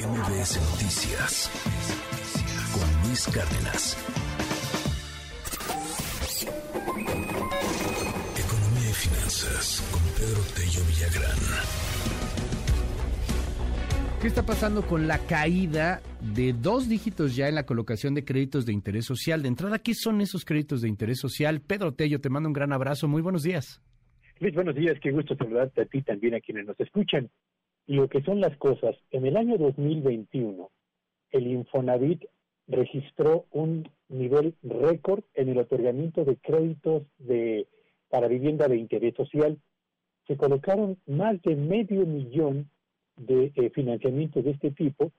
MBS Noticias con Luis Cárdenas. Economía y finanzas con Pedro Tello Villagrán. ¿Qué está pasando con la caída de dos dígitos ya en la colocación de créditos de interés social? De entrada, ¿qué son esos créditos de interés social? Pedro Tello, te mando un gran abrazo. Muy buenos días. Luis, buenos días. Qué gusto saludarte a ti también a quienes nos escuchan. Lo que son las cosas, en el año 2021, el Infonavit registró un nivel récord en el otorgamiento de créditos de, para vivienda de interés social. Se colocaron más de medio millón de eh, financiamientos de este tipo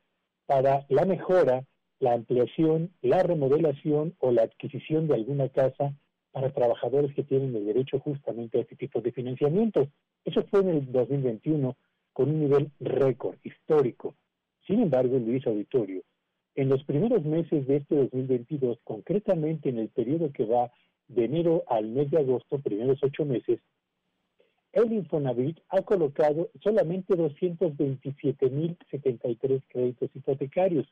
para la mejora, la ampliación, la remodelación o la adquisición de alguna casa para trabajadores que tienen el derecho justamente a este tipo de financiamientos. Eso fue en el 2021 con un nivel récord histórico. Sin embargo, Luis Auditorio, en los primeros meses de este 2022, concretamente en el periodo que va de enero al mes de agosto, primeros ocho meses, el Infonavit ha colocado solamente 227.073 créditos hipotecarios,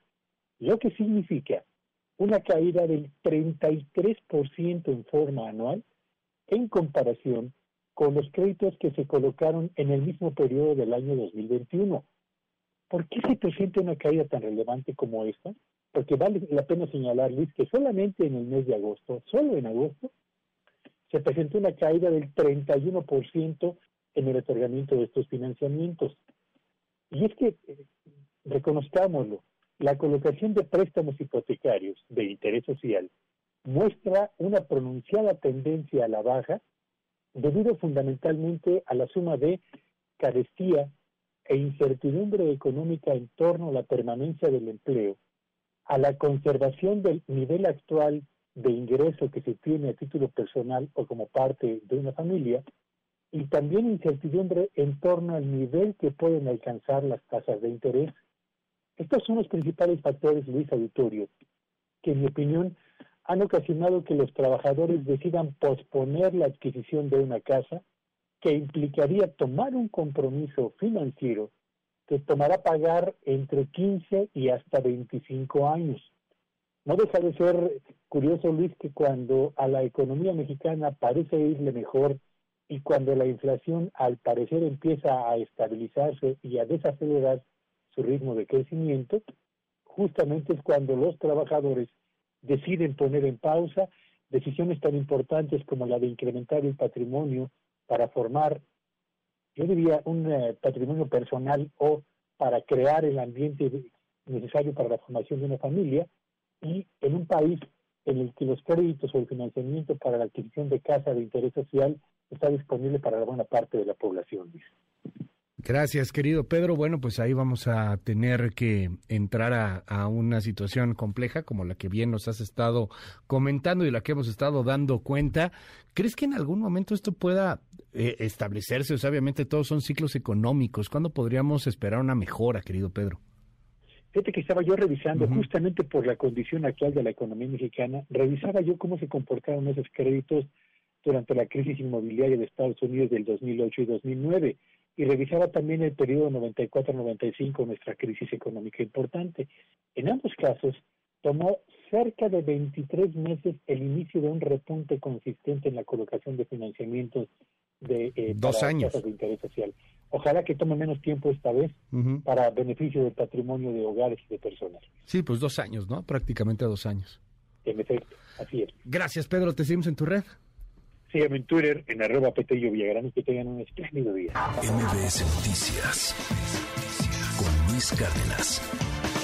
lo que significa una caída del 33% en forma anual en comparación con los créditos que se colocaron en el mismo periodo del año 2021. ¿Por qué se presenta una caída tan relevante como esta? Porque vale la pena señalar, Luis, que solamente en el mes de agosto, solo en agosto, se presentó una caída del 31% en el otorgamiento de estos financiamientos. Y es que, eh, reconozcámoslo, la colocación de préstamos hipotecarios de interés social muestra una pronunciada tendencia a la baja debido fundamentalmente a la suma de carestía e incertidumbre económica en torno a la permanencia del empleo, a la conservación del nivel actual de ingreso que se tiene a título personal o como parte de una familia, y también incertidumbre en torno al nivel que pueden alcanzar las tasas de interés. Estos son los principales factores, Luis Auditorio, que en mi opinión han ocasionado que los trabajadores decidan posponer la adquisición de una casa, que implicaría tomar un compromiso financiero que tomará pagar entre 15 y hasta 25 años. No deja de ser curioso, Luis, que cuando a la economía mexicana parece irle mejor y cuando la inflación al parecer empieza a estabilizarse y a desacelerar su ritmo de crecimiento, justamente es cuando los trabajadores deciden poner en pausa decisiones tan importantes como la de incrementar el patrimonio para formar, yo diría, un eh, patrimonio personal o para crear el ambiente necesario para la formación de una familia y en un país en el que los créditos o el financiamiento para la adquisición de casa de interés social está disponible para la buena parte de la población. Gracias, querido Pedro. Bueno, pues ahí vamos a tener que entrar a, una situación compleja como la que bien nos has estado comentando y la que hemos estado dando cuenta. ¿Crees que en algún momento esto pueda eh, establecerse? O sea, obviamente todos son ciclos económicos. ¿Cuándo podríamos esperar una mejora, querido Pedro? Fíjate que estaba yo revisando, justamente por la condición actual de la economía mexicana, revisaba yo cómo se comportaron esos créditos durante la crisis inmobiliaria de Estados Unidos del 2008 y 2009 y revisaba también el periodo 94-95, nuestra crisis económica importante. En ambos casos, tomó cerca de 23 meses el inicio de un repunte consistente en la colocación de financiamientos de eh, dos años de interés social. Ojalá que tome menos tiempo esta vez para beneficio del patrimonio de hogares y de personas. Sí, pues dos años, ¿no? Prácticamente dos años. En efecto, así es. Gracias, Pedro. Te seguimos en tu red. Síganme en Twitter, en arroba Petello Villagrán y que tengan un espléndido día. MBS Noticias con Luis Cárdenas.